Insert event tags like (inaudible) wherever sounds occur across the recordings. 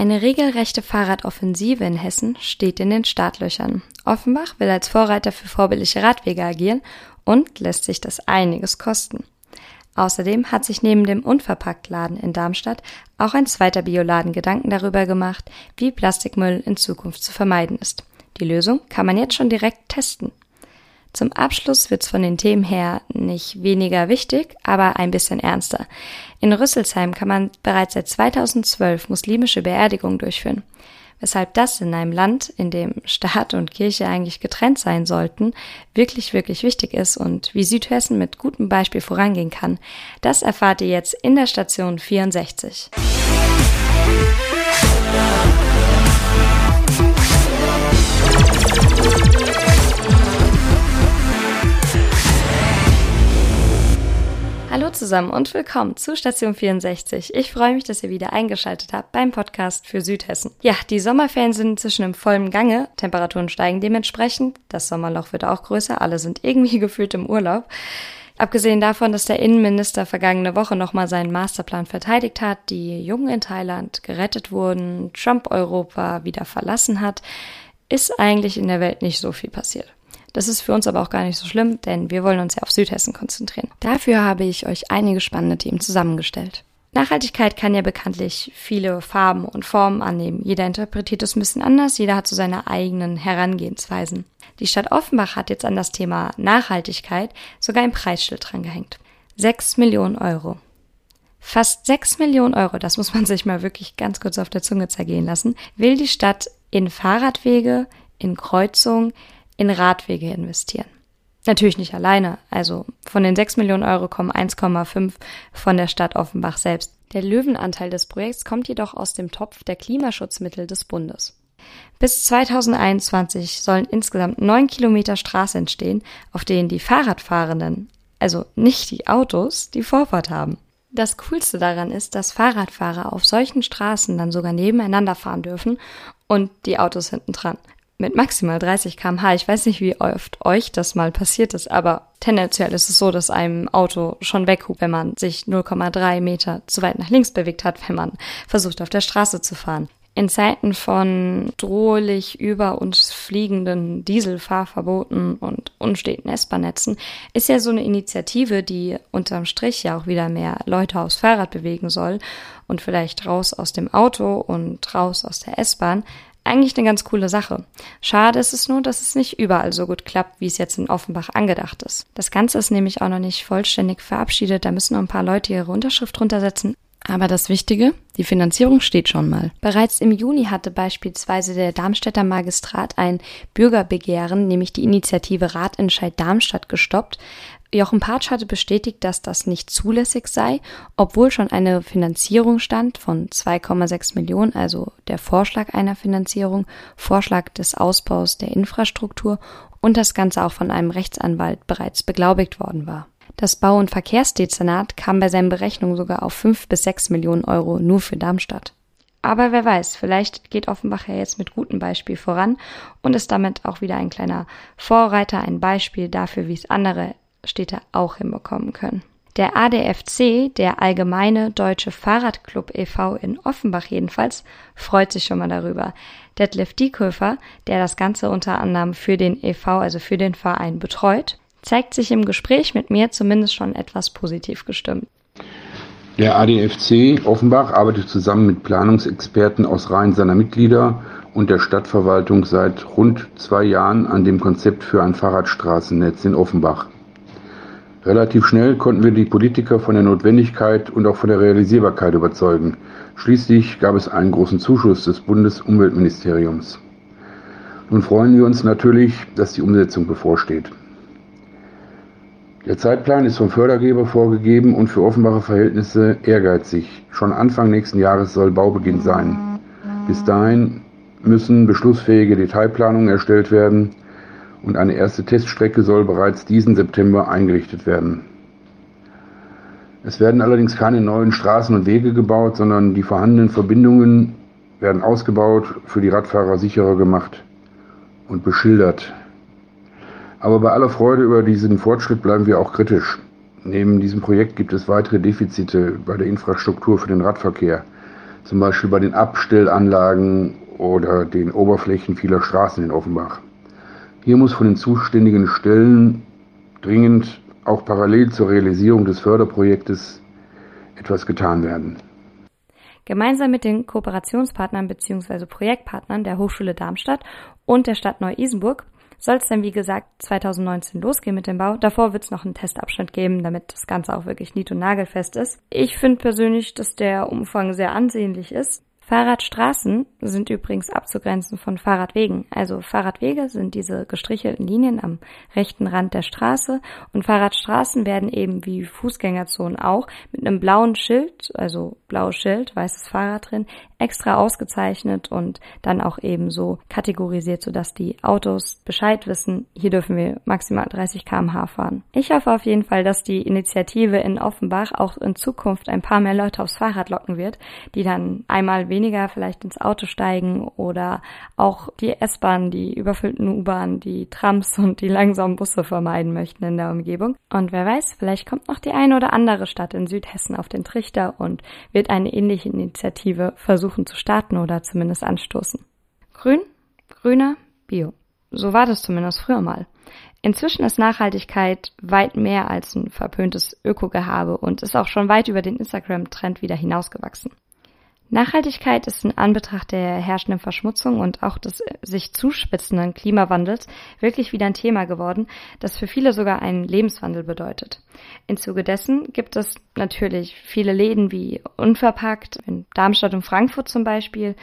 Eine regelrechte Fahrradoffensive in Hessen steht in den Startlöchern. Offenbach will als Vorreiter für vorbildliche Radwege agieren und lässt sich das einiges kosten. Außerdem hat sich neben dem Unverpacktladen in Darmstadt auch ein zweiter Bioladen Gedanken darüber gemacht, wie Plastikmüll in Zukunft zu vermeiden ist. Die Lösung kann man jetzt schon direkt testen. Zum Abschluss wird's von den Themen her nicht weniger wichtig, aber ein bisschen ernster. In Rüsselsheim kann man bereits seit 2012 muslimische Beerdigungen durchführen. Weshalb das in einem Land, in dem Staat und Kirche eigentlich getrennt sein sollten, wirklich, wirklich wichtig ist und wie Südhessen mit gutem Beispiel vorangehen kann, das erfahrt ihr jetzt in der Station 64. Hallo zusammen und willkommen zu Station 64. Ich freue mich, dass ihr wieder eingeschaltet habt beim Podcast für Südhessen. Ja, die Sommerferien sind inzwischen im vollen Gange. Temperaturen steigen dementsprechend. Das Sommerloch wird auch größer. Alle sind irgendwie (laughs) gefühlt im Urlaub. Abgesehen davon, dass der Innenminister vergangene Woche nochmal seinen Masterplan verteidigt hat, die Jungen in Thailand gerettet wurden, Trump Europa wieder verlassen hat, ist eigentlich in der Welt nicht so viel passiert. Das ist für uns aber auch gar nicht so schlimm, denn wir wollen uns ja auf Südhessen konzentrieren. Dafür habe ich euch einige spannende Themen zusammengestellt. Nachhaltigkeit kann ja bekanntlich viele Farben und Formen annehmen. Jeder interpretiert es ein bisschen anders, jeder hat so seine eigenen Herangehensweisen. Die Stadt Offenbach hat jetzt an das Thema Nachhaltigkeit sogar ein Preisschild drangehängt. Sechs Millionen Euro. Fast sechs Millionen Euro, das muss man sich mal wirklich ganz kurz auf der Zunge zergehen lassen, will die Stadt in Fahrradwege, in Kreuzungen, in Radwege investieren. Natürlich nicht alleine. Also von den 6 Millionen Euro kommen 1,5 von der Stadt Offenbach selbst. Der Löwenanteil des Projekts kommt jedoch aus dem Topf der Klimaschutzmittel des Bundes. Bis 2021 sollen insgesamt neun Kilometer Straße entstehen, auf denen die Fahrradfahrenden, also nicht die Autos, die Vorfahrt haben. Das Coolste daran ist, dass Fahrradfahrer auf solchen Straßen dann sogar nebeneinander fahren dürfen und die Autos hinten dran mit maximal 30 km/h. Ich weiß nicht, wie oft euch das mal passiert ist, aber tendenziell ist es so, dass einem Auto schon weghupt, wenn man sich 0,3 Meter zu weit nach links bewegt hat, wenn man versucht, auf der Straße zu fahren. In Zeiten von drohlich über uns fliegenden Dieselfahrverboten und unsteten S-Bahn-Netzen ist ja so eine Initiative, die unterm Strich ja auch wieder mehr Leute aufs Fahrrad bewegen soll und vielleicht raus aus dem Auto und raus aus der S-Bahn, eigentlich eine ganz coole Sache. Schade ist es nur, dass es nicht überall so gut klappt, wie es jetzt in Offenbach angedacht ist. Das Ganze ist nämlich auch noch nicht vollständig verabschiedet, da müssen noch ein paar Leute ihre Unterschrift runtersetzen. Aber das Wichtige, die Finanzierung steht schon mal. Bereits im Juni hatte beispielsweise der Darmstädter Magistrat ein Bürgerbegehren, nämlich die Initiative Ratentscheid Darmstadt, gestoppt, Jochen Patsch hatte bestätigt, dass das nicht zulässig sei, obwohl schon eine Finanzierung stand von 2,6 Millionen, also der Vorschlag einer Finanzierung, Vorschlag des Ausbaus der Infrastruktur und das Ganze auch von einem Rechtsanwalt bereits beglaubigt worden war. Das Bau- und Verkehrsdezernat kam bei seinen Berechnungen sogar auf 5 bis 6 Millionen Euro nur für Darmstadt. Aber wer weiß, vielleicht geht Offenbach ja jetzt mit gutem Beispiel voran und ist damit auch wieder ein kleiner Vorreiter, ein Beispiel dafür, wie es andere Städte auch hinbekommen können. Der ADFC, der Allgemeine Deutsche Fahrradclub e.V. in Offenbach jedenfalls, freut sich schon mal darüber. Detlef Dieköfer, der das Ganze unter anderem für den e.V., also für den Verein betreut, zeigt sich im Gespräch mit mir zumindest schon etwas positiv gestimmt. Der ADFC Offenbach arbeitet zusammen mit Planungsexperten aus Reihen seiner Mitglieder und der Stadtverwaltung seit rund zwei Jahren an dem Konzept für ein Fahrradstraßennetz in Offenbach. Relativ schnell konnten wir die Politiker von der Notwendigkeit und auch von der Realisierbarkeit überzeugen. Schließlich gab es einen großen Zuschuss des Bundesumweltministeriums. Nun freuen wir uns natürlich, dass die Umsetzung bevorsteht. Der Zeitplan ist vom Fördergeber vorgegeben und für offenbare Verhältnisse ehrgeizig. Schon Anfang nächsten Jahres soll Baubeginn sein. Bis dahin müssen beschlussfähige Detailplanungen erstellt werden und eine erste Teststrecke soll bereits diesen September eingerichtet werden. Es werden allerdings keine neuen Straßen und Wege gebaut, sondern die vorhandenen Verbindungen werden ausgebaut, für die Radfahrer sicherer gemacht und beschildert. Aber bei aller Freude über diesen Fortschritt bleiben wir auch kritisch. Neben diesem Projekt gibt es weitere Defizite bei der Infrastruktur für den Radverkehr. zum Beispiel bei den Abstellanlagen oder den Oberflächen vieler Straßen in Offenbach. Hier muss von den zuständigen Stellen dringend auch parallel zur Realisierung des Förderprojektes etwas getan werden. Gemeinsam mit den Kooperationspartnern bzw. Projektpartnern der Hochschule Darmstadt und der Stadt Neu-Isenburg soll es dann, wie gesagt, 2019 losgehen mit dem Bau. Davor wird es noch einen Testabschnitt geben, damit das Ganze auch wirklich nied- und nagelfest ist. Ich finde persönlich, dass der Umfang sehr ansehnlich ist. Fahrradstraßen sind übrigens abzugrenzen von Fahrradwegen. Also Fahrradwege sind diese gestrichelten Linien am rechten Rand der Straße und Fahrradstraßen werden eben wie Fußgängerzonen auch mit einem blauen Schild, also blaues Schild, weißes Fahrrad drin, extra ausgezeichnet und dann auch eben so kategorisiert, sodass die Autos Bescheid wissen, hier dürfen wir maximal 30 kmh fahren. Ich hoffe auf jeden Fall, dass die Initiative in Offenbach auch in Zukunft ein paar mehr Leute aufs Fahrrad locken wird, die dann einmal weniger vielleicht ins Auto steigen oder auch die S-Bahn, die überfüllten U-Bahn, die Trams und die langsamen Busse vermeiden möchten in der Umgebung. Und wer weiß, vielleicht kommt noch die eine oder andere Stadt in Südhessen auf den Trichter und wird eine ähnliche Initiative versuchen zu starten oder zumindest anstoßen. Grün, grüner, bio. So war das zumindest früher mal. Inzwischen ist Nachhaltigkeit weit mehr als ein verpöntes Ökogehabe und ist auch schon weit über den Instagram-Trend wieder hinausgewachsen. Nachhaltigkeit ist in Anbetracht der herrschenden Verschmutzung und auch des sich zuspitzenden Klimawandels wirklich wieder ein Thema geworden, das für viele sogar einen Lebenswandel bedeutet. Im Zuge dessen gibt es natürlich viele Läden wie Unverpackt, in Darmstadt und Frankfurt zum Beispiel,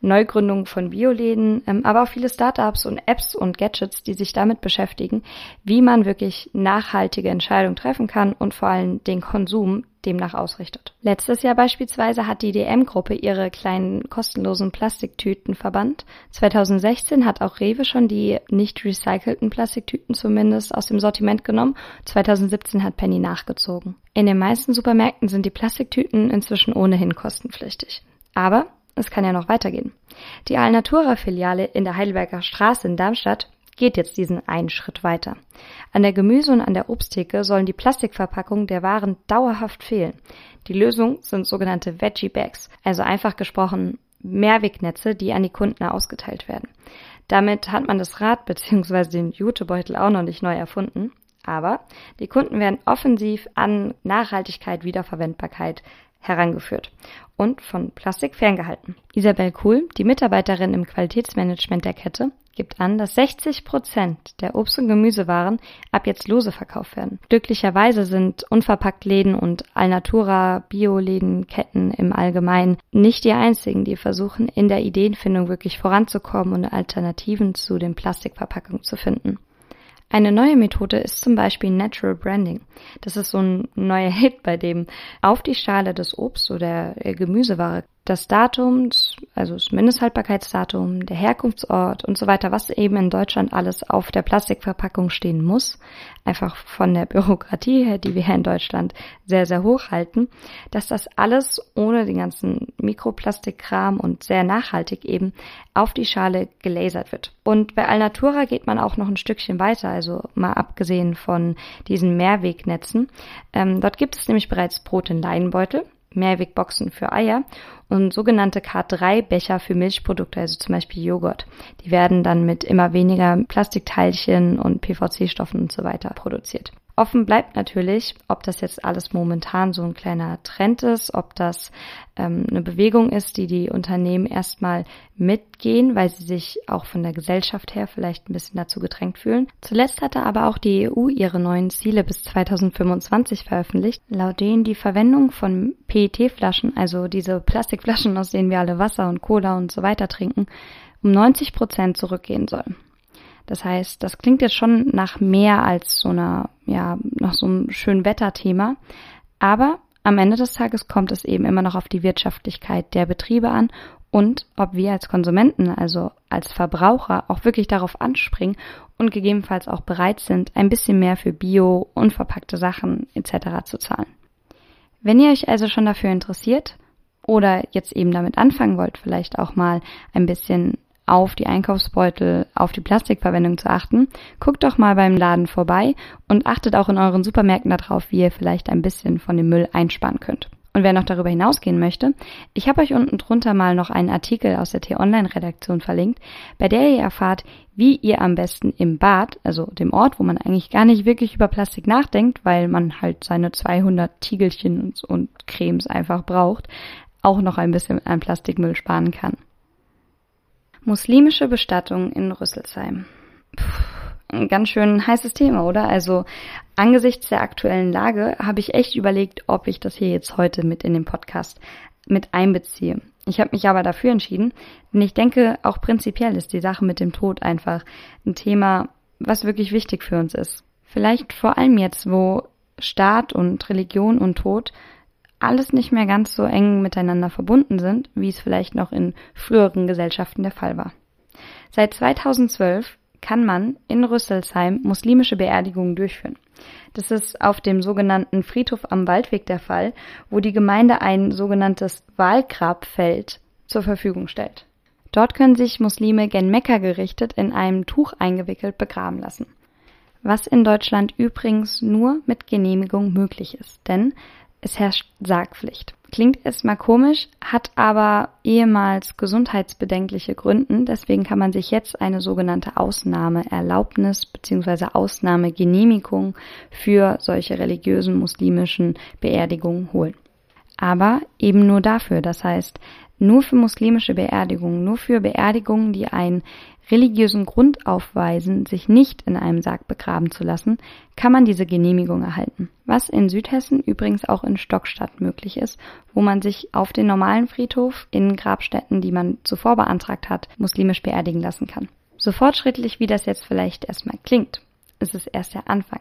Neugründungen von Bioläden, ähm, aber auch viele Startups und Apps und Gadgets, die sich damit beschäftigen, wie man wirklich nachhaltige Entscheidungen treffen kann und vor allem den Konsum demnach ausrichtet. Letztes Jahr beispielsweise hat die DM-Gruppe ihre kleinen kostenlosen Plastiktüten verbannt. 2016 hat auch Rewe schon die nicht recycelten Plastiktüten zumindest aus dem Sortiment genommen. 2017 hat Penny nachgezogen. In den meisten Supermärkten sind die Plastiktüten inzwischen ohnehin kostenpflichtig. Aber es kann ja noch weitergehen. Die Alnatura-Filiale in der Heidelberger Straße in Darmstadt geht jetzt diesen einen Schritt weiter. An der Gemüse- und an der Obsttheke sollen die Plastikverpackungen der Waren dauerhaft fehlen. Die Lösung sind sogenannte Veggie Bags, also einfach gesprochen Mehrwegnetze, die an die Kunden ausgeteilt werden. Damit hat man das Rad (laughs) bzw. den Jutebeutel auch noch nicht neu erfunden. Aber die Kunden werden offensiv an Nachhaltigkeit, Wiederverwendbarkeit herangeführt und von Plastik ferngehalten. Isabel Kuhl, die Mitarbeiterin im Qualitätsmanagement der Kette, gibt an, dass 60 Prozent der Obst- und Gemüsewaren ab jetzt lose verkauft werden. Glücklicherweise sind unverpackt Läden und Alnatura Biolädenketten im Allgemeinen nicht die einzigen, die versuchen, in der Ideenfindung wirklich voranzukommen und Alternativen zu den Plastikverpackungen zu finden. Eine neue Methode ist zum Beispiel Natural Branding. Das ist so ein neuer Hit, bei dem auf die Schale des Obst oder Gemüseware das Datum, also das Mindesthaltbarkeitsdatum, der Herkunftsort und so weiter, was eben in Deutschland alles auf der Plastikverpackung stehen muss, einfach von der (laughs) Bürokratie her, die wir hier in Deutschland sehr, sehr hoch halten, dass das alles ohne den ganzen Mikroplastikkram und sehr nachhaltig eben auf die Schale gelasert wird. Und bei Alnatura geht man auch noch ein Stückchen weiter, also mal abgesehen von diesen Mehrwegnetzen. Ähm, dort gibt es nämlich bereits Brot in Leinbeutel Mehrwegboxen für Eier und sogenannte K3-Becher für Milchprodukte, also zum Beispiel Joghurt. Die werden dann mit immer weniger Plastikteilchen und PVC-Stoffen und so weiter produziert. Offen bleibt natürlich, ob das jetzt alles momentan so ein kleiner Trend ist, ob das ähm, eine Bewegung ist, die die Unternehmen erstmal mitgehen, weil sie sich auch von der Gesellschaft her vielleicht ein bisschen dazu gedrängt fühlen. Zuletzt hatte aber auch die EU ihre neuen Ziele bis 2025 veröffentlicht, laut denen die Verwendung von PET-Flaschen, also diese Plastikflaschen, aus denen wir alle Wasser und Cola und so weiter trinken, um 90 Prozent zurückgehen soll. Das heißt, das klingt jetzt schon nach mehr als so einer, ja, nach so einem schönen Wetterthema. Aber am Ende des Tages kommt es eben immer noch auf die Wirtschaftlichkeit der Betriebe an und ob wir als Konsumenten, also als Verbraucher, auch wirklich darauf anspringen und gegebenenfalls auch bereit sind, ein bisschen mehr für Bio, unverpackte Sachen etc. zu zahlen. Wenn ihr euch also schon dafür interessiert oder jetzt eben damit anfangen wollt, vielleicht auch mal ein bisschen auf die Einkaufsbeutel, auf die Plastikverwendung zu achten, guckt doch mal beim Laden vorbei und achtet auch in euren Supermärkten darauf, wie ihr vielleicht ein bisschen von dem Müll einsparen könnt. Und wer noch darüber hinausgehen möchte, ich habe euch unten drunter mal noch einen Artikel aus der T-Online-Redaktion verlinkt, bei der ihr erfahrt, wie ihr am besten im Bad, also dem Ort, wo man eigentlich gar nicht wirklich über Plastik nachdenkt, weil man halt seine 200 Tiegelchen und, und Cremes einfach braucht, auch noch ein bisschen an Plastikmüll sparen kann. Muslimische Bestattung in Rüsselsheim. Puh, ein ganz schön heißes Thema, oder? Also angesichts der aktuellen Lage habe ich echt überlegt, ob ich das hier jetzt heute mit in den Podcast mit einbeziehe. Ich habe mich aber dafür entschieden, denn ich denke, auch prinzipiell ist die Sache mit dem Tod einfach ein Thema, was wirklich wichtig für uns ist. Vielleicht vor allem jetzt, wo Staat und Religion und Tod alles nicht mehr ganz so eng miteinander verbunden sind, wie es vielleicht noch in früheren Gesellschaften der Fall war. Seit 2012 kann man in Rüsselsheim muslimische Beerdigungen durchführen. Das ist auf dem sogenannten Friedhof am Waldweg der Fall, wo die Gemeinde ein sogenanntes Wahlgrabfeld zur Verfügung stellt. Dort können sich Muslime gen Mekka gerichtet in einem Tuch eingewickelt begraben lassen. Was in Deutschland übrigens nur mit Genehmigung möglich ist, denn es herrscht Sargpflicht. Klingt erstmal komisch, hat aber ehemals gesundheitsbedenkliche Gründen. Deswegen kann man sich jetzt eine sogenannte Ausnahmeerlaubnis bzw. Ausnahmegenehmigung für solche religiösen muslimischen Beerdigungen holen. Aber eben nur dafür. Das heißt, nur für muslimische Beerdigungen, nur für Beerdigungen, die einen religiösen Grund aufweisen, sich nicht in einem Sarg begraben zu lassen, kann man diese Genehmigung erhalten. Was in Südhessen übrigens auch in Stockstadt möglich ist, wo man sich auf den normalen Friedhof in Grabstätten, die man zuvor beantragt hat, muslimisch beerdigen lassen kann. So fortschrittlich wie das jetzt vielleicht erstmal klingt, ist es erst der Anfang.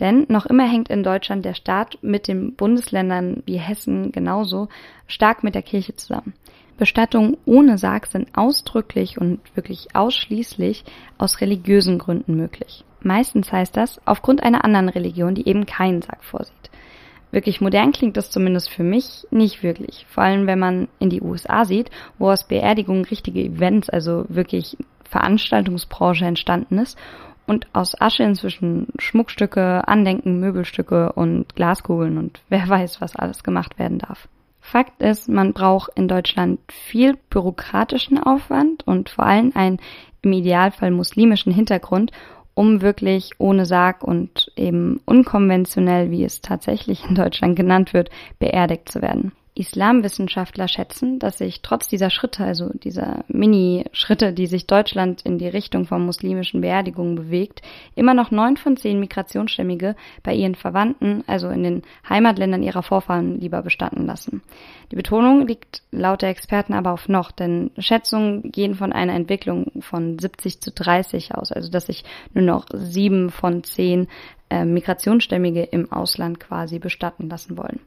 Denn noch immer hängt in Deutschland der Staat mit den Bundesländern wie Hessen genauso stark mit der Kirche zusammen. Bestattungen ohne Sarg sind ausdrücklich und wirklich ausschließlich aus religiösen Gründen möglich. Meistens heißt das aufgrund einer anderen Religion, die eben keinen Sarg vorsieht. Wirklich modern klingt das zumindest für mich nicht wirklich. Vor allem, wenn man in die USA sieht, wo aus Beerdigungen richtige Events, also wirklich Veranstaltungsbranche entstanden ist und aus Asche inzwischen Schmuckstücke, Andenken, Möbelstücke und Glaskugeln und (laughs) wer weiß, was alles gemacht werden darf. Fakt ist, man braucht in Deutschland viel bürokratischen Aufwand und vor allem einen im Idealfall muslimischen Hintergrund, um wirklich ohne Sarg und eben unkonventionell, wie es tatsächlich in Deutschland genannt wird, beerdigt zu werden. Islamwissenschaftler schätzen, dass sich trotz dieser Schritte, also dieser Mini-Schritte, die sich Deutschland in die Richtung von muslimischen Beerdigungen bewegt, immer noch neun von zehn Migrationsstämmige bei ihren Verwandten, also in den Heimatländern ihrer Vorfahren, lieber bestatten lassen. Die Betonung liegt laut der Experten aber auf noch, denn Schätzungen gehen von einer Entwicklung von 70 zu 30 aus, also dass sich nur noch sieben von zehn äh, Migrationsstämmige im Ausland quasi bestatten lassen wollen.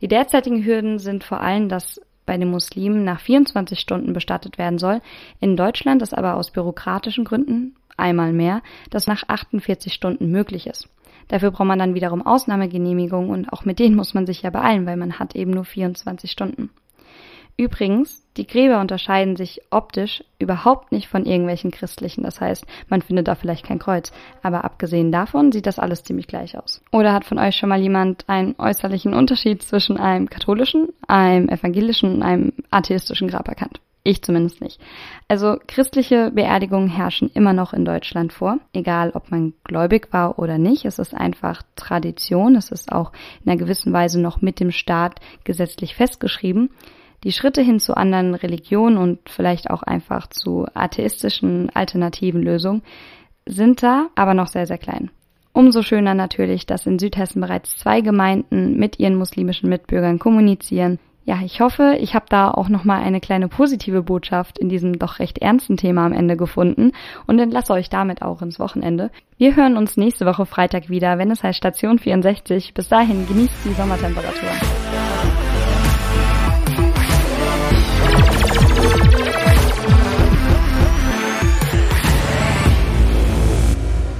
Die derzeitigen Hürden sind vor allem, dass bei den Muslimen nach 24 Stunden bestattet werden soll. In Deutschland ist aber aus bürokratischen Gründen einmal mehr, dass nach 48 Stunden möglich ist. Dafür braucht man dann wiederum Ausnahmegenehmigungen und auch mit denen muss man sich ja beeilen, weil man hat eben nur 24 Stunden. Übrigens, die Gräber unterscheiden sich optisch überhaupt nicht von irgendwelchen christlichen. Das heißt, man findet da vielleicht kein Kreuz. Aber abgesehen davon sieht das alles ziemlich gleich aus. Oder hat von euch schon mal jemand einen äußerlichen Unterschied zwischen einem katholischen, einem evangelischen und einem atheistischen Grab erkannt? Ich zumindest nicht. Also christliche Beerdigungen herrschen immer noch in Deutschland vor, egal ob man gläubig war oder nicht. Es ist einfach Tradition. Es ist auch in einer gewissen Weise noch mit dem Staat gesetzlich festgeschrieben. Die Schritte hin zu anderen Religionen und vielleicht auch einfach zu atheistischen alternativen Lösungen sind da, aber noch sehr, sehr klein. Umso schöner natürlich, dass in Südhessen bereits zwei Gemeinden mit ihren muslimischen Mitbürgern kommunizieren. Ja, ich hoffe, ich habe da auch nochmal eine kleine positive Botschaft in diesem doch recht ernsten Thema am Ende gefunden und entlasse euch damit auch ins Wochenende. Wir hören uns nächste Woche Freitag wieder, wenn es heißt Station 64. Bis dahin genießt die Sommertemperatur.